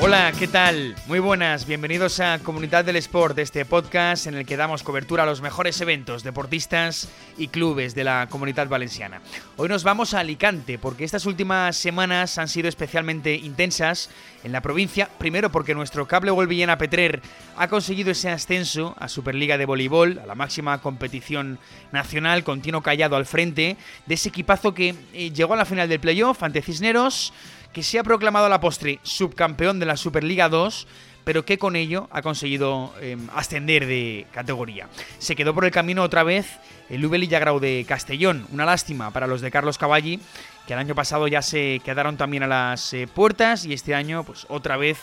Hola, ¿qué tal? Muy buenas, bienvenidos a Comunidad del Sport, este podcast en el que damos cobertura a los mejores eventos, deportistas y clubes de la comunidad valenciana. Hoy nos vamos a Alicante porque estas últimas semanas han sido especialmente intensas en la provincia, primero porque nuestro cable Villena Petrer ha conseguido ese ascenso a Superliga de Voleibol, a la máxima competición nacional, con Tino Callado al frente, de ese equipazo que eh, llegó a la final del playoff ante Cisneros, que se ha proclamado a la postre subcampeón de la Superliga 2, pero que con ello ha conseguido em, ascender de categoría. Se quedó por el camino otra vez el Ubel Grau de Castellón. Una lástima para los de Carlos Cavalli, que el año pasado ya se quedaron también a las eh, puertas y este año, pues otra vez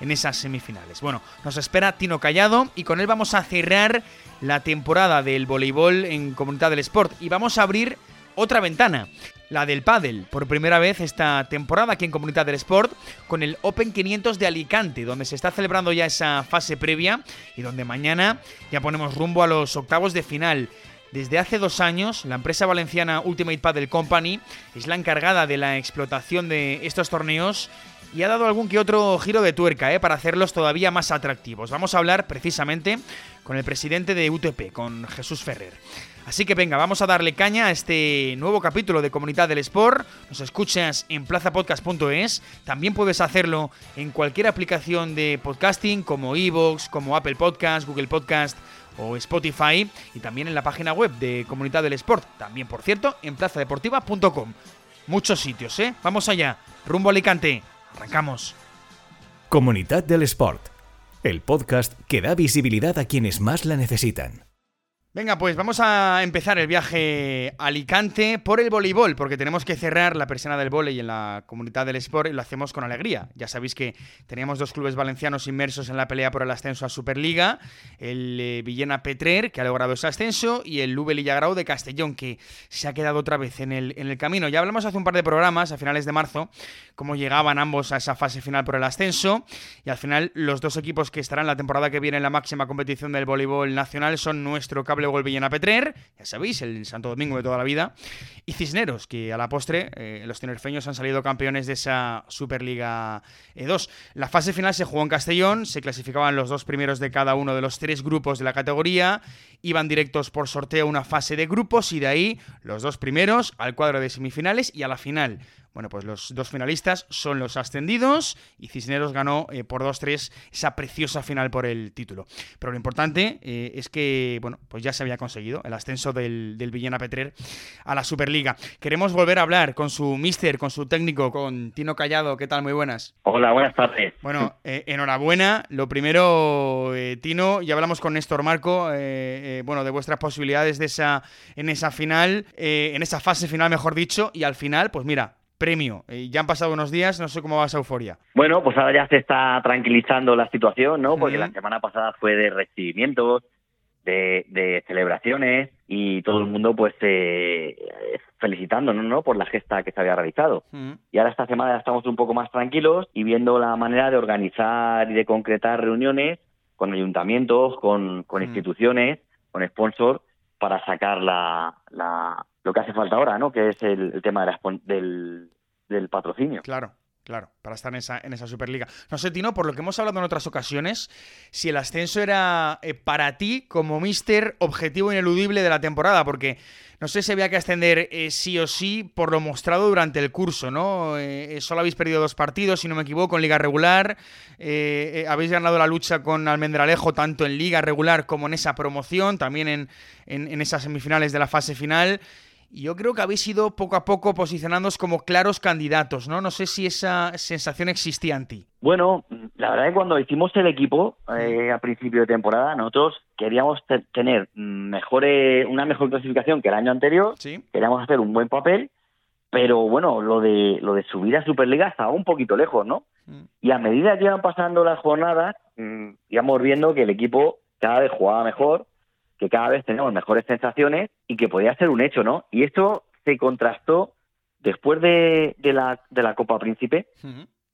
en esas semifinales. Bueno, nos espera Tino Callado y con él vamos a cerrar la temporada del voleibol en Comunidad del Sport y vamos a abrir otra ventana la del pádel, por primera vez esta temporada aquí en Comunidad del Sport, con el Open 500 de Alicante, donde se está celebrando ya esa fase previa y donde mañana ya ponemos rumbo a los octavos de final. Desde hace dos años, la empresa valenciana Ultimate Paddle Company es la encargada de la explotación de estos torneos y ha dado algún que otro giro de tuerca ¿eh? para hacerlos todavía más atractivos. Vamos a hablar precisamente con el presidente de UTP, con Jesús Ferrer. Así que venga, vamos a darle caña a este nuevo capítulo de Comunidad del Sport. Nos escuchas en plazapodcast.es. También puedes hacerlo en cualquier aplicación de podcasting como Evox, como Apple Podcast, Google Podcast o Spotify. Y también en la página web de Comunidad del Sport. También, por cierto, en plazadeportiva.com. Muchos sitios, ¿eh? Vamos allá. Rumbo a Alicante. Arrancamos. Comunidad del Sport. El podcast que da visibilidad a quienes más la necesitan. Venga, pues vamos a empezar el viaje a Alicante por el voleibol, porque tenemos que cerrar la persona del voleibol en la comunidad del sport y lo hacemos con alegría. Ya sabéis que teníamos dos clubes valencianos inmersos en la pelea por el ascenso a Superliga, el eh, Villena Petrer, que ha logrado ese ascenso, y el Lube Lillagrau de Castellón, que se ha quedado otra vez en el, en el camino. Ya hablamos hace un par de programas, a finales de marzo, cómo llegaban ambos a esa fase final por el ascenso, y al final los dos equipos que estarán la temporada que viene en la máxima competición del voleibol nacional son nuestro cable el Villena Petrer, ya sabéis, el Santo Domingo de toda la vida, y Cisneros, que a la postre eh, los tinerfeños han salido campeones de esa Superliga 2. La fase final se jugó en Castellón, se clasificaban los dos primeros de cada uno de los tres grupos de la categoría, iban directos por sorteo una fase de grupos y de ahí los dos primeros al cuadro de semifinales y a la final. Bueno, pues los dos finalistas son los ascendidos y Cisneros ganó eh, por 2-3 esa preciosa final por el título. Pero lo importante eh, es que, bueno, pues ya se había conseguido el ascenso del, Villena Petrer a la Superliga. Queremos volver a hablar con su mister, con su técnico, con Tino Callado. ¿Qué tal? Muy buenas. Hola, buenas tardes. Bueno, eh, enhorabuena. Lo primero, Tino, ya hablamos con Néstor Marco, bueno, de vuestras posibilidades de esa, en esa final, en esa fase final, mejor dicho, y al final, pues mira, premio. Eh, ya han pasado unos días, no sé cómo va esa euforia. Bueno, pues ahora ya se está tranquilizando la situación, ¿no? Porque la semana pasada fue de recibimientos, de, celebraciones y todo el mundo pues eh, felicitándonos ¿no? por la gesta que se había realizado. Y ahora esta semana ya estamos un poco más tranquilos y viendo la manera de organizar y de concretar reuniones con ayuntamientos, con, instituciones, con sponsors para sacar la, lo que hace falta ahora, ¿no? Que es el, tema del, del patrocinio. Claro. Claro, para estar en esa, en esa Superliga. No sé, Tino, por lo que hemos hablado en otras ocasiones, si el ascenso era eh, para ti como mister objetivo ineludible de la temporada, porque no sé si había que ascender eh, sí o sí por lo mostrado durante el curso, ¿no? Eh, solo habéis perdido dos partidos, si no me equivoco, en liga regular. habéis ganado la lucha con Almendralejo tanto en liga regular como en esa promoción, también en, en esas semifinales de la fase final. Y yo creo que habéis ido poco a poco posicionándoos como claros candidatos, ¿no? No sé si esa sensación existía en ti. Bueno, la verdad es que cuando hicimos el equipo eh, a principio de temporada, nosotros queríamos tener mejores, una mejor clasificación que el año anterior, ¿Sí? queríamos hacer un buen papel, pero bueno, lo de, lo de subir a Superliga estaba un poquito lejos, ¿no? Mm. Y a medida que iban pasando las jornadas, mm, íbamos viendo que el equipo cada vez jugaba mejor, que cada vez tenemos mejores sensaciones y que podía ser un hecho, ¿no? Y esto se contrastó después de, de, la, de la Copa Príncipe,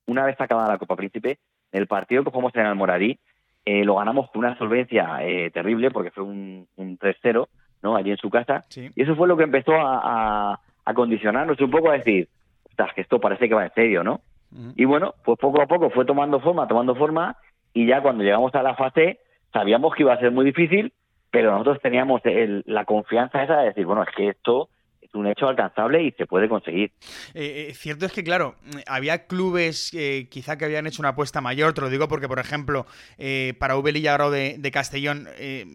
una vez acabada la Copa Príncipe, el partido que jugamos en el Moradí, eh, lo ganamos con una solvencia eh, terrible porque fue un, un 3-0 ¿no? Allí en su casa. Y eso fue lo que empezó a, a, condicionarnos un poco a decir, que esto parece que va en serio, ¿no? Y bueno, pues poco a poco fue tomando forma, tomando forma, y ya cuando llegamos a la fase sabíamos que iba a ser muy difícil, pero nosotros teníamos la confianza esa de decir, bueno, es que esto es un hecho alcanzable y se puede conseguir. Eh, eh, cierto es que, claro, había clubes eh, quizá que habían hecho una apuesta mayor, te lo digo porque, por ejemplo, para V Grau de, de Castellón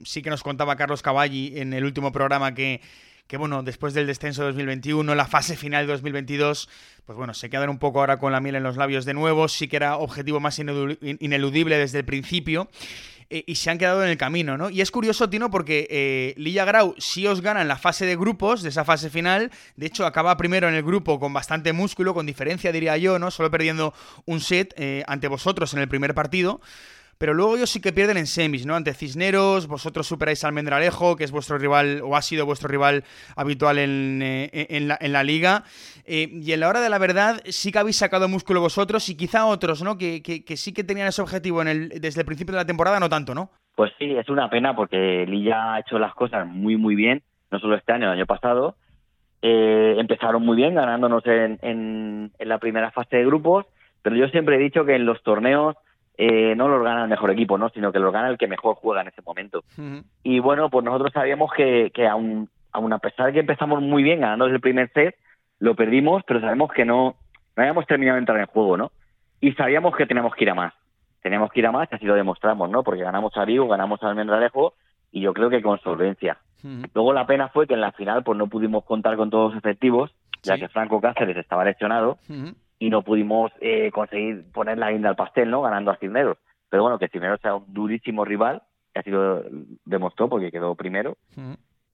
sí que nos contaba Carlos Cavalli en el último programa que que bueno, después del descenso de 2021, la fase final de 2022, pues bueno, se quedan un poco ahora con la miel en los labios de nuevo, sí que era objetivo más ineludible desde el principio. Eh, y se han quedado en el camino, ¿no? Y es curioso, Tino, porque eh, Lilla Grau sí os gana en la fase de grupos, de esa fase final. De hecho, acaba primero en el grupo con bastante músculo, con diferencia, diría yo, ¿no? Solo perdiendo un set eh, ante vosotros en el primer partido. Pero luego ellos sí que pierden en semis, ¿no? Ante Cisneros, vosotros superáis al Almendralejo, que es vuestro rival, o ha sido vuestro rival habitual en, eh, en, la, liga. Eh, y en la hora de la verdad, sí que habéis sacado músculo vosotros y quizá otros, ¿no? Que, que, sí que tenían ese objetivo en el, desde el principio de la temporada, no tanto, ¿no? Pues sí, es una pena porque Lilla ha hecho las cosas muy, muy bien, no solo este año, el año pasado. Eh, empezaron muy bien, ganándonos en, en la primera fase de grupos, pero yo siempre he dicho que en los torneos eh, no los gana el mejor equipo, ¿no? sino que los gana el que mejor juega en ese momento. Y bueno, pues nosotros sabíamos que, que aun, a pesar de que empezamos muy bien ganando desde el primer set, lo perdimos, pero sabemos que no, no habíamos terminado de entrar en juego, ¿no? Y sabíamos que teníamos que ir a más. Teníamos que ir a más y así lo demostramos, ¿no? Porque ganamos a Vigo, ganamos a Almendralejo y yo creo que con solvencia. Luego la pena fue que en la final pues no pudimos contar con todos los efectivos, ya que Franco Cáceres estaba lesionado y no pudimos eh, conseguir poner la guinda al pastel, ¿no? Ganando a Cisneros. Pero bueno, que Cisneros sea un durísimo rival, que así lo demostró porque quedó primero.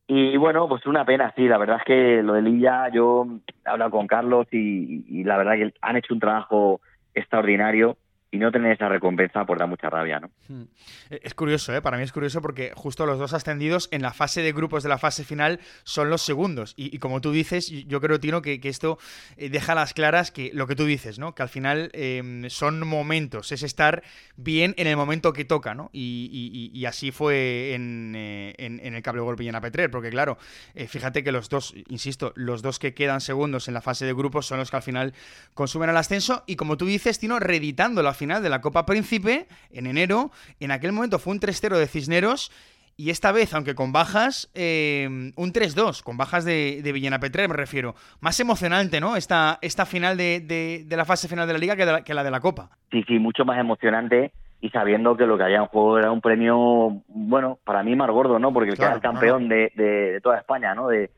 Y bueno, pues una pena, sí, la verdad es que lo de Lilla, yo he hablado con Carlos y, y la verdad que han hecho un trabajo extraordinario y no tener esa recompensa pues da mucha rabia, ¿no? Hmm. Eh, es curioso, ¿eh? Para mí es curioso porque justo los dos ascendidos en la fase de grupos de la fase final son los segundos. Y, como tú dices, yo creo, Tino, que, esto eh, deja las claras que lo que tú dices, ¿no? Que al final em, son momentos, es estar bien en el momento que toca, ¿no? Y, así fue en, eh, el cable golpe y en Petrer, porque claro, fíjate que los dos, insisto, los dos que quedan segundos en la fase de grupos son los que al final consumen el ascenso y como tú dices, Tino, reeditando la final de la Copa Príncipe en enero. En aquel momento fue un 3-0 de Cisneros. Y esta vez, aunque con bajas, eh, un 3-2, con bajas de, de Villena Petre, me refiero. Más emocionante, ¿no? Esta, esta final de, de, la fase final de la liga que, la, que la de la Copa. Sí, sí, mucho más emocionante y sabiendo que lo que había en juego era un premio, bueno, para mí más gordo, ¿no? Porque el que era el campeón De, de, toda España, ¿no? De,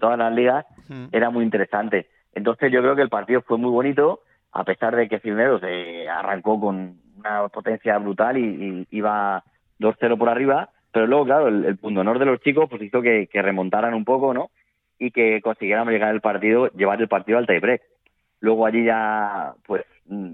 todas las ligas, era muy interesante. Entonces yo creo que el partido fue muy bonito a pesar de que Cisneros eh, arrancó con una potencia brutal y, iba 2-0 por arriba, pero luego, claro, el, punto honor de los chicos pues hizo que, remontaran un poco, ¿no? Y que consiguieran llegar el partido, llevar el partido al tiebreak. Luego allí ya, pues, mm,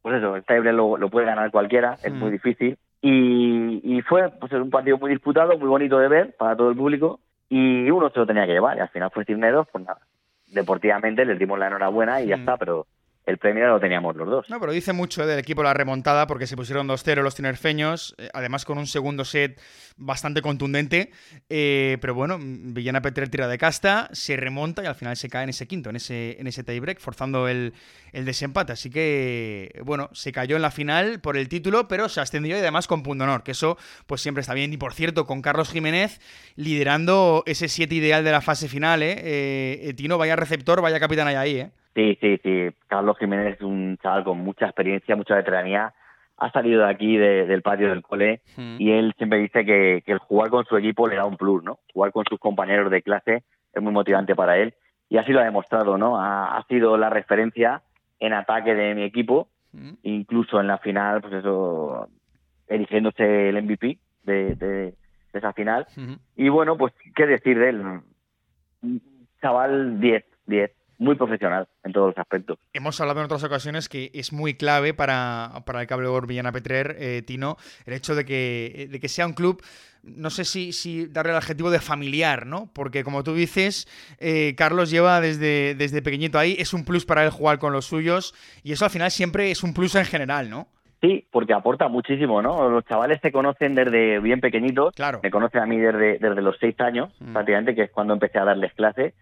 pues eso, el tiebreak lo, lo puede ganar cualquiera, es muy difícil. Y, fue pues un partido muy disputado, muy bonito de ver para todo el público, y uno se lo tenía que llevar, y al final fue Cisneros, pues nada, deportivamente les dimos la enhorabuena y ya está, pero el premio lo teníamos los dos. No, pero dice mucho del equipo la remontada porque se pusieron 2-0 los tinerfeños, eh, además con un segundo set bastante contundente. Eh, pero bueno, Villana Petre tira de casta, se remonta y al final se cae en ese quinto, en ese, en ese tiebreak, forzando el, desempate. Así que, bueno, se cayó en la final por el título, pero se ascendió y además con punto honor, que eso pues siempre está bien. Y por cierto, con Carlos Jiménez liderando ese 7 ideal de la fase final, ¿eh? ¿eh? Tino, vaya receptor, vaya capitán ahí, ¿eh? Sí, sí, sí. Carlos Jiménez es un chaval con mucha experiencia, mucha veteranía. Ha salido de aquí, del patio del cole, y él siempre dice que, el jugar con su equipo le da un plus, ¿no? Jugar con sus compañeros de clase es muy motivante para él. Y así lo ha demostrado, ¿no? Ha, sido la referencia en ataque de mi equipo, incluso en la final, pues eso, eligiéndose el MVP de, esa final. Y bueno, pues, ¿qué decir de él? Chaval 10, 10 muy profesional en todos los aspectos. Hemos hablado en otras ocasiones que es muy clave para, el cable Villana Petrer, eh, Tino, el hecho de que, de que sea un club no sé si, si, darle el adjetivo de familiar, ¿no? Porque como tú dices, eh, Carlos lleva desde, desde pequeñito ahí, es un plus para él jugar con los suyos y eso al final siempre es un plus en general, ¿no? Sí, porque aporta muchísimo, ¿no? Los chavales se conocen desde bien pequeñitos. Claro. Me conocen a mí desde, desde los seis años, mm. prácticamente, que es cuando empecé a darles clases.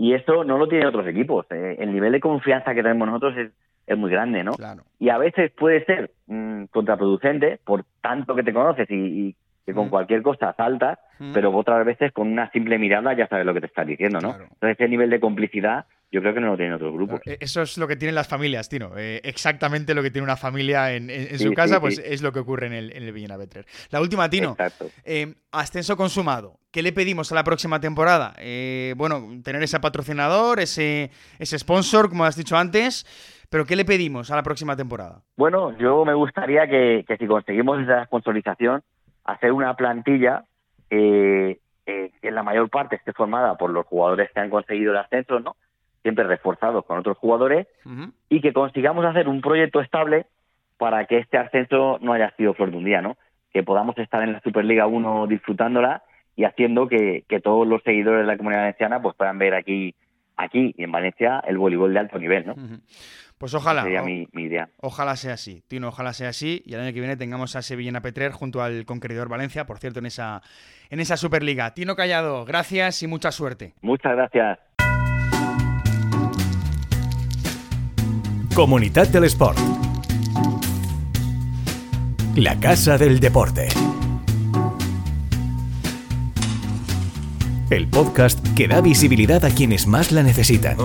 Y eso no lo tienen otros equipos. Eh, el nivel de confianza que tenemos nosotros es, es muy grande, ¿no? Claro. Y a veces puede ser mm, contraproducente por tanto que te conoces y, que con mm. cualquier cosa saltas, pero otras veces con una simple mirada ya sabes lo que te estás diciendo, ¿no? Entonces ese nivel de complicidad yo creo que no lo tienen otros grupos. E-, eso es lo que tienen las familias, Tino. Eh, exactamente lo que tiene una familia en, su casa, pues es lo que ocurre en el, en el Villena Betrer. La última, Tino. Eh, ascenso consumado. ¿Qué le pedimos a la próxima temporada? Eh, bueno, tener ese patrocinador, ese, ese sponsor, como has dicho antes. Pero ¿qué le pedimos a la próxima temporada? Bueno, yo me gustaría que, si conseguimos esa sponsorización, hacer una plantilla que en la mayor parte esté formada por los jugadores que han conseguido el ascenso, ¿no? Siempre reforzados con otros jugadores, y que consigamos hacer un proyecto estable para que este ascenso no haya sido flor de un día, ¿no? Que podamos estar en la Superliga 1 disfrutándola y haciendo que, todos los seguidores de la comunidad valenciana pues puedan ver aquí aquí en Valencia el voleibol de alto nivel, ¿no? Pues ojalá. Sería mi, idea. Ojalá sea así, Tino, ojalá sea así. Y el año que viene tengamos a Sevillana Petrer junto al Conqueridor Valencia, por cierto, en esa, en esa Superliga. Tino Callado, gracias y mucha suerte. Muchas gracias. Comunidad del Sport. La Casa del Deporte. El podcast que da visibilidad a quienes más la necesitan.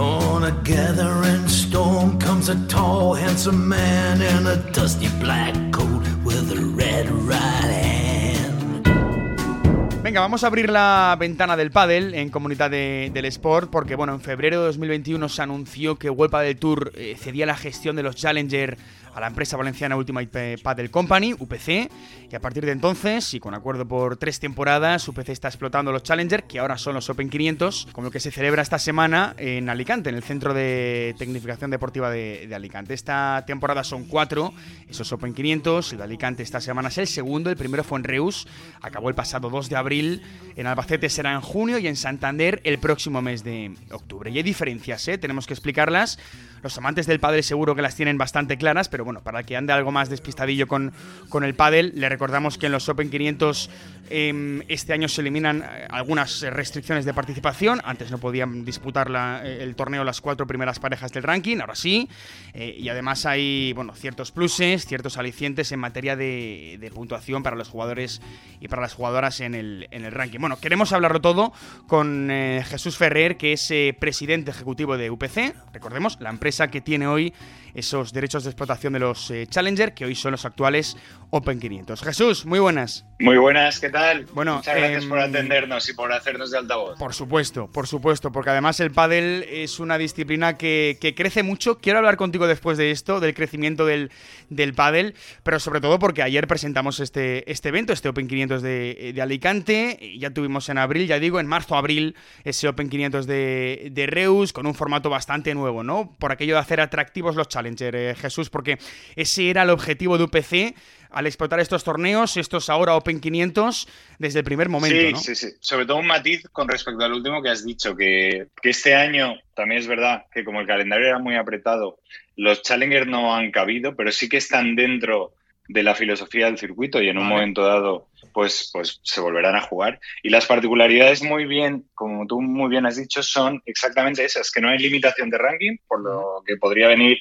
Vamos a abrir la ventana del pádel en Comunidad del Sport porque, bueno, en febrero de 2021 se anunció que World del Tour eh, cedía la gestión de los Challenger a la empresa valenciana Ultimate Paddle Company, UPC, y a partir de entonces, y con acuerdo por tres temporadas, UPC está explotando los Challenger, que ahora son los Open 500, como lo que se celebra esta semana en Alicante, en el Centro de Tecnificación Deportiva de, Alicante. Esta temporada son cuatro, esos Open 500, el de Alicante esta semana es el segundo, el primero fue en Reus, acabó el pasado 2 de abril, en Albacete será en junio y en Santander el próximo mes de octubre. Y hay diferencias, ¿eh? tenemos que explicarlas. Los amantes del pádel seguro que las tienen bastante claras, pero bueno, para que ande algo más despistadillo con, con el pádel, le recordamos que en los Open 500 em, este año se eliminan eh, algunas restricciones de participación. Antes no podían disputar eh, el torneo las cuatro primeras parejas del ranking, ahora sí. Eh, y además hay bueno, ciertos pluses, ciertos alicientes en materia de, puntuación para los jugadores y para las jugadoras en el, en el ranking. Bueno, queremos hablarlo todo con Jesús Ferrer, que es presidente ejecutivo de UPC. Recordemos, la empresa que tiene hoy esos derechos de explotación de los eh, Challenger, que hoy son los actuales Open 500. Jesús, muy buenas. Muy buenas, ¿qué tal? Bueno, Muchas gracias por em, atendernos y por hacernos de altavoz. Por supuesto, por supuesto, porque además el pádel es una disciplina que, crece mucho. Quiero hablar contigo después de esto, del crecimiento del, del pádel, pero sobre todo porque ayer presentamos este, este evento, este Open 500 de, de Alicante. Ya tuvimos en abril, ya digo, en marzo-abril, ese Open 500 de, de Reus, con un formato bastante nuevo, ¿no? Por aquello de hacer atractivos los Challenger, eh, Jesús, porque ese era el objetivo de UPC al explotar estos torneos, estos ahora Open 500, desde el primer momento. Sí, sí, sí. Sobre todo un matiz con respecto al último que has dicho, que, que este año también es verdad que como el calendario era muy apretado, los Challenger no han cabido, pero sí que están dentro de la filosofía del circuito y en un momento dado pues, pues se volverán a jugar. Y las particularidades muy bien, como tú muy bien has dicho, son exactamente esas, que no hay limitación de ranking, por lo que podría venir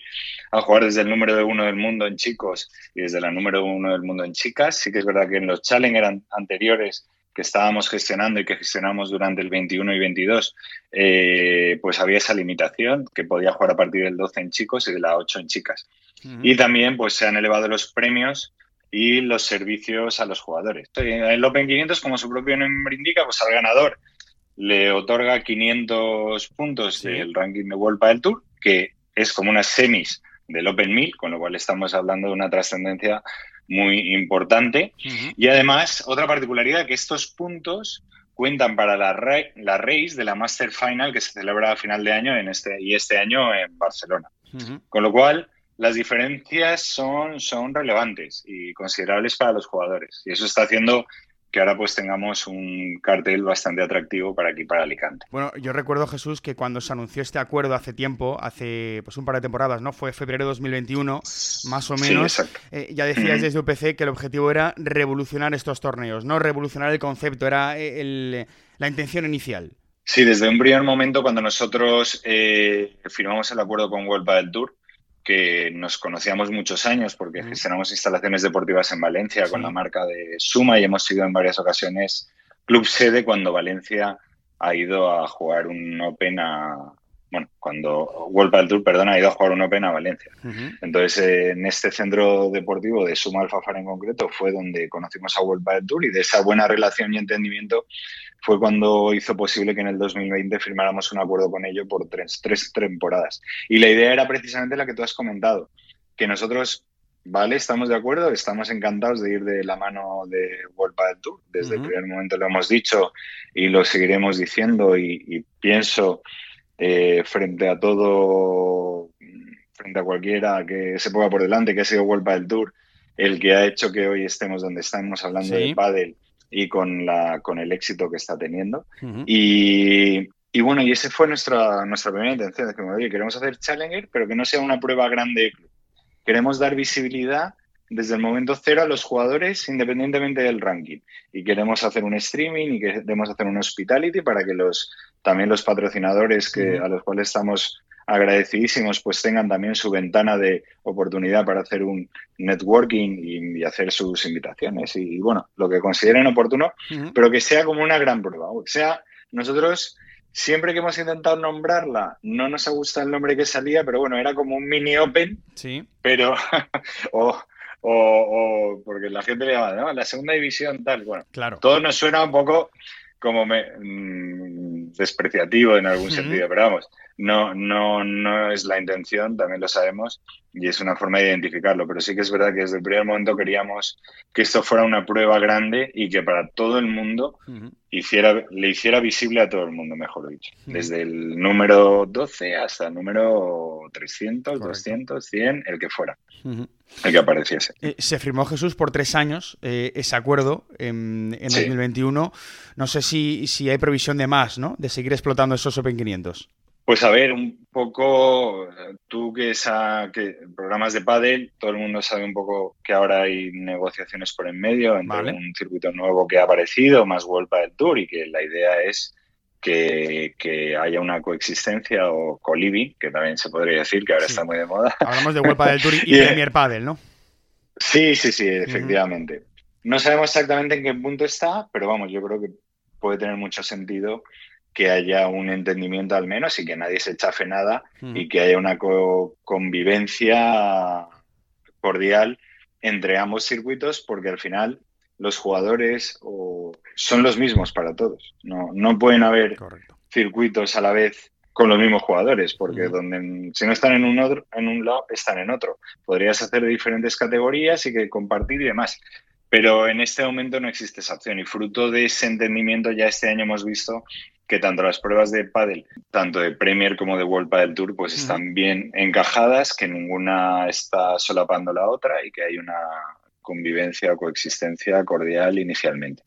a jugar desde el número de uno del mundo en chicos y desde la número uno del mundo en chicas. Sí que es verdad que en los Challenger anteriores que estábamos gestionando y que gestionamos durante el 21 y 22, eh, pues había esa limitación, que podía jugar a partir del 12 en chicos y de la 8 en chicas. Y también pues se han elevado los premios y los servicios a los jugadores. El Open 500, como su propio nombre indica, pues al ganador le otorga 500 puntos del ranking de World del Tour, que es como unas semis del Open 1000, con lo cual estamos hablando de una trascendencia muy importante. Y además, otra particularidad, que estos puntos cuentan para la, la race de la Master Final que se celebra a final de año en este, y este año en Barcelona. Con lo cual, las diferencias son, son relevantes y considerables para los jugadores. Y eso está haciendo que ahora pues tengamos un cartel bastante atractivo para aquí, para Alicante. Bueno, yo recuerdo, Jesús, que cuando se anunció este acuerdo hace tiempo, hace pues un par de temporadas, ¿no? Fue febrero de 2021, más o menos. Eh, ya decías desde UPC que el objetivo era revolucionar estos torneos, no revolucionar el concepto, era eh, la intención inicial. Sí, desde un primer momento, cuando nosotros eh, firmamos el acuerdo con World del Tour, que nos conocíamos muchos años porque gestionamos instalaciones deportivas en Valencia con la marca de Suma y hemos sido en varias ocasiones club sede cuando Valencia ha ido a jugar un Open a, bueno, cuando World Tour, perdón, ha ido a jugar un Open a Valencia. Entonces, eh, en este centro deportivo de Suma Alfafar en concreto fue donde conocimos a World Tour y de esa buena relación y entendimiento fue cuando hizo posible que en el 2020 firmáramos un acuerdo con ello por tres, tres temporadas. Y la idea era precisamente la que tú has comentado, que nosotros Vale, estamos de acuerdo, estamos encantados de ir de la mano de World Padel Tour. Desde el primer momento lo hemos dicho y lo seguiremos diciendo y pienso eh, frente a todo, frente a cualquiera que se ponga por delante, que ha sido World del Tour, el que ha hecho que hoy estemos donde estamos hablando de pádel y con, la, con el éxito que está teniendo. y, y, bueno, y esa fue nuestra, nuestra primera intención, de que oye, queremos hacer Challenger, pero que no sea una prueba grande Queremos dar visibilidad desde el momento cero a los jugadores independientemente del ranking. Y queremos hacer un streaming y queremos hacer un hospitality para que los también los patrocinadores que, a los cuales estamos agradecidísimos pues tengan también su ventana de oportunidad para hacer un networking y, hacer sus invitaciones y, bueno, lo que consideren oportuno, pero que sea como una gran prueba. O sea, nosotros siempre que hemos intentado nombrarla, no nos ha gustado el nombre que salía, pero bueno, era como un mini open, sí. pero o, o, porque la gente le llama, ¿no? La segunda división tal, bueno, claro. todo nos suena un poco como me, mm, despreciativo en algún sentido, pero vamos, no, no, no es la intención, también lo sabemos, y es una forma de identificarlo, pero sí que es verdad que desde el primer momento queríamos que esto fuera una prueba grande y que para todo el mundo hiciera, le hiciera visible a todo el mundo, mejor dicho, desde el número 12 hasta el número 300, 200, 100, el que fuera el que apareciese. Eh, se firmó Jesús por tres años eh, ese acuerdo en, en 2021. No sé si, si hay previsión de más, ¿no? De seguir explotando esos Open 500. Pues a ver, un poco, tú que, esa, que programas de pádel, todo el mundo sabe un poco que ahora hay negociaciones por en medio entre un circuito nuevo que ha aparecido, más World Padel Tour, y que la idea es que, haya una coexistencia o co-living, que también se podría decir, que ahora está muy de moda. Hablamos de World Padel Tour y, Premier Padel, ¿no? Sí, sí, sí, efectivamente. No sabemos exactamente en qué punto está, pero vamos, yo creo que puede tener mucho sentido que haya un entendimiento al menos y que nadie se chafe nada y que haya una convivencia cordial entre ambos circuitos porque al final los jugadores son los mismos para todos. No, no pueden haber circuitos a la vez con los mismos jugadores, porque donde si no están en un otro, en un lado, están en otro. Podrías hacer diferentes categorías y que compartir y demás. Pero en este momento no existe esa opción y fruto de ese entendimiento ya este año hemos visto que tanto las pruebas de pádel, tanto de Premier como de World Padel Tour, pues están bien encajadas, que ninguna está solapando la otra y que hay una convivencia o coexistencia cordial inicialmente.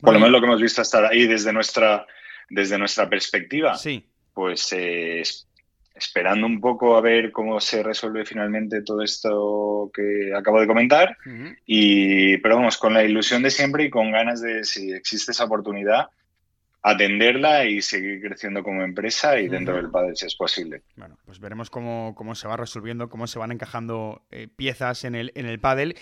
Por lo menos lo que hemos visto hasta ahí desde nuestra, desde nuestra perspectiva, sí. pues eh, esperando un poco a ver cómo se resuelve finalmente todo esto que acabo de comentar. y, pero vamos, con la ilusión de siempre y con ganas de, si existe esa oportunidad, atenderla y seguir creciendo como empresa y dentro del pádel si es posible. Bueno, pues veremos cómo, cómo se va resolviendo, cómo se van encajando eh, piezas en el, en el pádel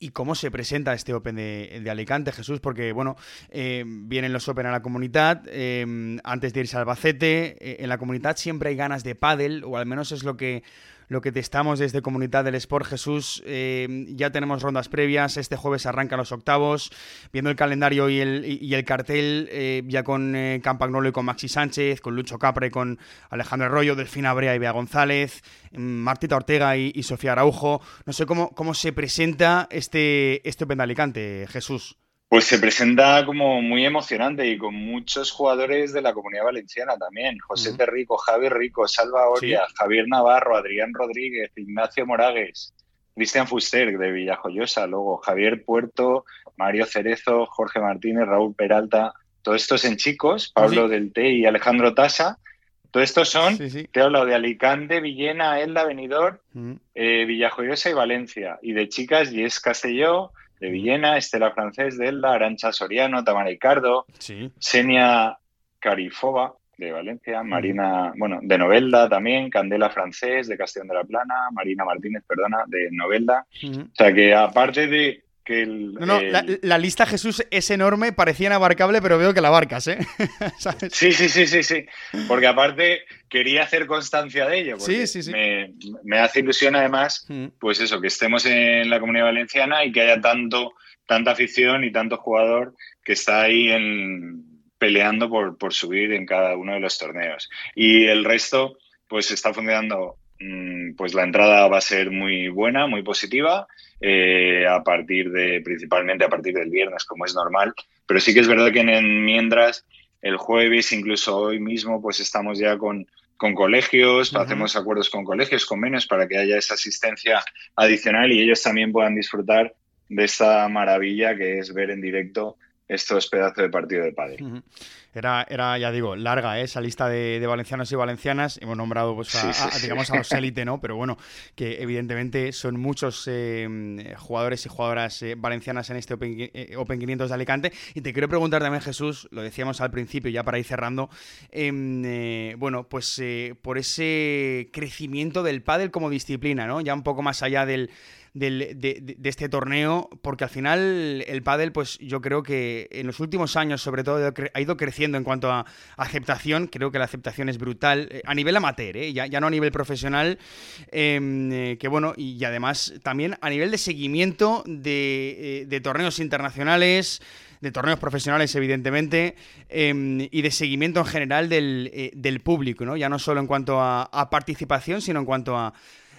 y cómo se presenta este Open de, Alicante, Jesús, porque bueno, eh, vienen los Open a la comunidad, eh, antes de irse al Albacete, en la comunidad siempre hay ganas de pádel, o al menos es lo que lo que testamos desde Comunidad del Sport. Jesús, eh, ya tenemos rondas previas, este jueves arrancan los octavos, viendo el calendario y el, cartel, eh, ya con eh, Campagnolo y con Maxi Sánchez, con Lucho Capre, con Alejandro Arroyo, Delfina Brea y Bea González, mm, Martita Ortega y, Sofía Araujo. No sé cómo, cómo se presenta este, este Jesús. Pues se presenta como muy emocionante y con muchos jugadores de la comunidad valenciana también. José Terrico, Javier Rico, Salva Oria, Javier Navarro, Adrián Rodríguez, Ignacio Moragues, Cristian Fuster de Villajoyosa, luego Javier Puerto, Mario Cerezo, Jorge Martínez, Raúl Peralta, todos estos en chicos, Pablo del Té y Alejandro Tasa. Todos estos son, te he hablado de Alicante, Villena, Elda, Benidorm, eh, Villajoyosa y Valencia. Y de chicas, Yes Castelló, de Villena, Estela Francés de Elda, Arancha Soriano, Tamara Ricardo, Senia Carifova de Valencia, Marina, bueno, de Novelda también, Candela Francés de Castellón de la Plana, Marina Martínez, perdona, de Novelda. O sea que aparte de que no, la, lista Jesús es enorme, parecía inabarcable, pero veo que la abarcas, ¿eh? sí, sí, sí, sí, sí. Porque aparte quería hacer constancia de ello. Sí, sí, sí. Me, hace ilusión además, pues eso, que estemos en la comunidad valenciana y que haya tanto, tanta afición y tanto jugador que está ahí en, peleando por, por subir en cada uno de los torneos. Y el resto, pues está funcionando Mm, pues la entrada va a ser muy buena, muy positiva, eh, a partir de, principalmente a partir del viernes, como es normal. Pero sí que es verdad que en, mientras, el jueves, incluso hoy mismo, pues estamos ya con, con colegios, hacemos acuerdos con colegios, con menos, para que haya esa asistencia adicional y ellos también puedan disfrutar de esta maravilla que es ver en directo estos pedazos de partido de padre. Era, era, ya digo, larga ¿eh? esa lista de, valencianos y valencianas. Hemos nombrado, pues, a, digamos, a los élite, ¿no? Pero bueno, que evidentemente son muchos eh, jugadores y jugadoras eh, valencianas en este Open, Open, 500 de Alicante. Y te quiero preguntar también, Jesús, lo decíamos al principio, ya para ir cerrando, em, bueno, pues por ese crecimiento del pádel como disciplina, ¿no? Ya un poco más allá del de, este torneo, porque al final el pádel, pues yo creo que en los últimos años, sobre todo, ha ido creciendo en cuanto a aceptación. Creo que la aceptación es brutal eh, a nivel amateur, ¿eh? ya, no a nivel profesional. Em, eh, que bueno, y, además también a nivel de seguimiento de, torneos internacionales de torneos profesionales, evidentemente, em, y de seguimiento en general del, público, ¿no? Ya no solo en cuanto a, participación, sino en cuanto a,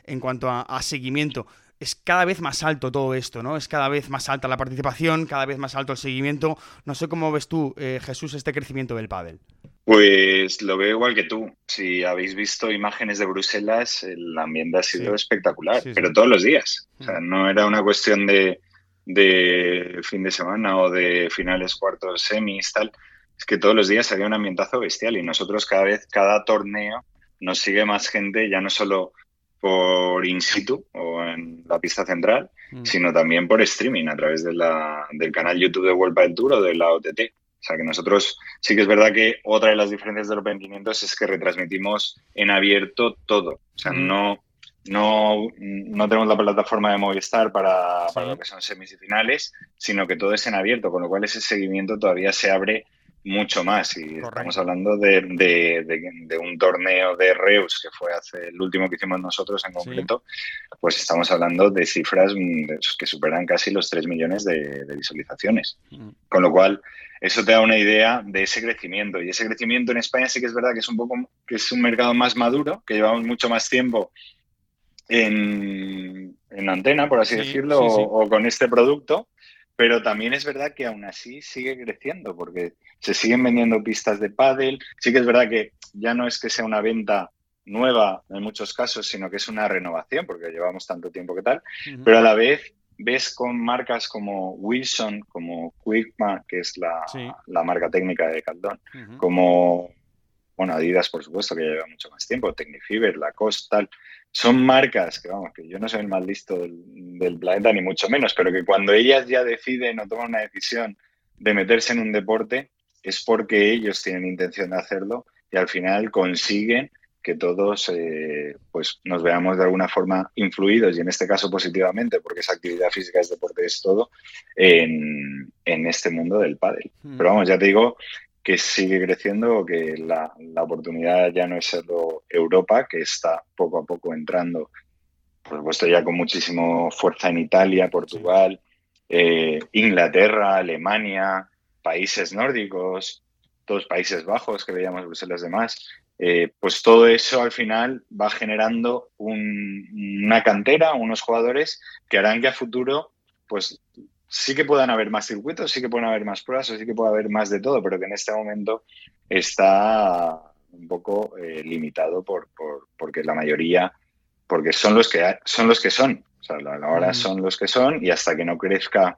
en cuanto a seguimiento es cada vez más alto todo esto, ¿no? Es cada vez más alta la participación, cada vez más alto el seguimiento. No sé cómo ves tú, eh, Jesús, este crecimiento del pádel. Pues lo veo igual que tú. Si habéis visto imágenes de Bruselas, el ambiente ha sido espectacular, pero todos los días. O sea, mm. no era una cuestión de, de fin de semana o de finales, cuartos, semis, tal. Es que todos los días había un ambientazo bestial y nosotros cada vez, cada torneo, nos sigue más gente, ya no solo por in situ o en la pista central, mm. sino también por streaming a través de la, del canal YouTube de World Padel Tour o de la OTT. O sea que nosotros sí que es verdad que otra de las diferencias del Open 500 es que retransmitimos en abierto todo. O sea, mm. no, no, no tenemos la plataforma de Movistar para, para lo que son semifinales, sino que todo es en abierto, con lo cual ese seguimiento todavía se abre mucho más. Y estamos hablando de, de, un torneo de Reus que fue hace el último que hicimos nosotros en concreto, pues estamos hablando de cifras que superan casi los 3 millones de, visualizaciones. Mm. Con lo cual, eso te da una idea de ese crecimiento. Y ese crecimiento en España sí que es verdad que es un poco que es un mercado más maduro, que llevamos mucho más tiempo en, en antena, por así decirlo, o, con este producto. Pero también es verdad que aún así sigue creciendo, porque se siguen vendiendo pistas de pádel. Sí que es verdad que ya no es que sea una venta nueva en muchos casos, sino que es una renovación, porque llevamos tanto tiempo que tal, pero a la vez ves con marcas como Wilson, como Quickma, que es la, la marca técnica de Caldón, como bueno, Adidas, por supuesto, que lleva mucho más tiempo, Technifiber, Lacoste, tal, son marcas que, vamos, que yo no soy el más listo del, planeta, ni mucho menos, pero que cuando ellas ya deciden o toman una decisión de meterse en un deporte, es porque ellos tienen intención de hacerlo y al final consiguen que todos eh, pues nos veamos de alguna forma influidos y en este caso positivamente porque esa actividad física es deporte es todo en, este mundo del pádel. Hmm. Pero vamos, ya te digo que sigue creciendo, que la, oportunidad ya no es solo Europa, que está poco a poco entrando, por supuesto ya con muchísimo fuerza en Italia, Portugal, eh, Inglaterra, Alemania, países nórdicos, todos Países Bajos que veíamos Bruselas demás, eh, pues todo eso al final va generando una cantera, unos jugadores que harán que a futuro pues sí que puedan haber más circuitos, sí que pueden haber más pruebas, sí que puede haber más de todo, pero que en este momento está un poco eh, limitado por, porque la mayoría, porque son los que son los que son, o sea, ahora mm. son los que son y hasta que no crezca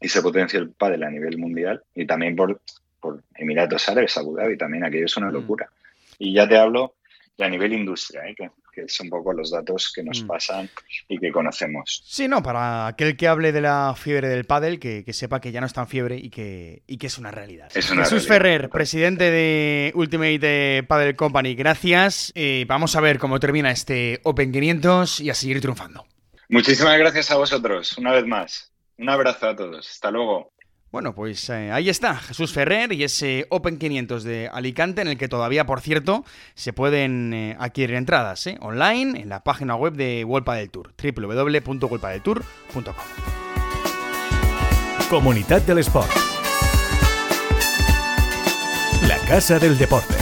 y se potencie el pádel a nivel mundial y también por, por Emiratos Árabes, Abu Dhabi también, aquello es una mm. locura. Y ya te hablo de a nivel industria, ¿eh? que que son un poco los datos que nos mm. pasan y que conocemos. Sí, no, para aquel que hable de la fiebre del pádel, que, sepa que ya no está en fiebre y que, que es una realidad. Jesús Ferrer, presidente de Ultimate Paddle Company, gracias. Eh, vamos a ver cómo termina este Open 500 y a seguir triunfando. Muchísimas gracias a vosotros, una vez más. Un abrazo a todos. Hasta luego. Bueno, pues eh, ahí está, Jesús Ferrer y ese Open 500 de Alicante en el que todavía, por cierto, se pueden eh, adquirir entradas eh, online en la página web de Wolpa del Tour, www.wolpadeltour.com. Comunidad del Sport. La Casa del Deporte.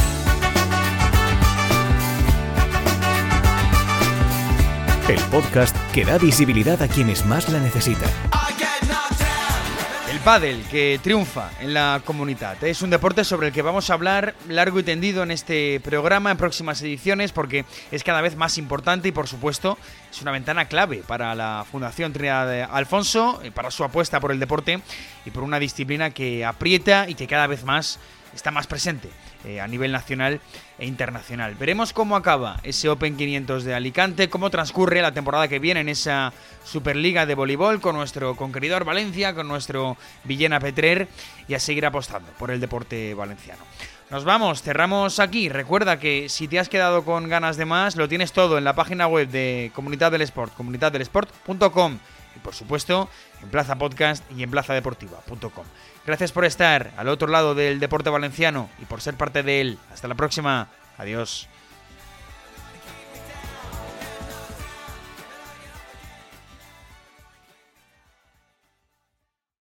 El podcast que da visibilidad a quienes más la necesitan pádel que triunfa en la comunidad. Es un deporte sobre el que vamos a hablar largo y tendido en este programa, en próximas ediciones, porque es cada vez más importante y, por supuesto, es una ventana clave para la Fundación Trinidad Alfonso, eh, para su apuesta por el deporte y por una disciplina que aprieta y que cada vez más está más presente eh, a nivel nacional e internacional. Veremos cómo acaba ese Open 500 de Alicante, cómo transcurre la temporada que viene en esa Superliga de voleibol con nuestro conqueridor Valencia, con nuestro Villena Petrer y a seguir apostando por el deporte valenciano. Nos vamos, cerramos aquí. Recuerda que si te has quedado con ganas de más, lo tienes todo en la página web de Comunidad del Sport, comunidaddelesport.com y por supuesto en Plaza Podcast y en plazadeportiva.com. Gracias por estar al otro lado del deporte valenciano y por ser parte de él. Hasta la próxima. Adiós.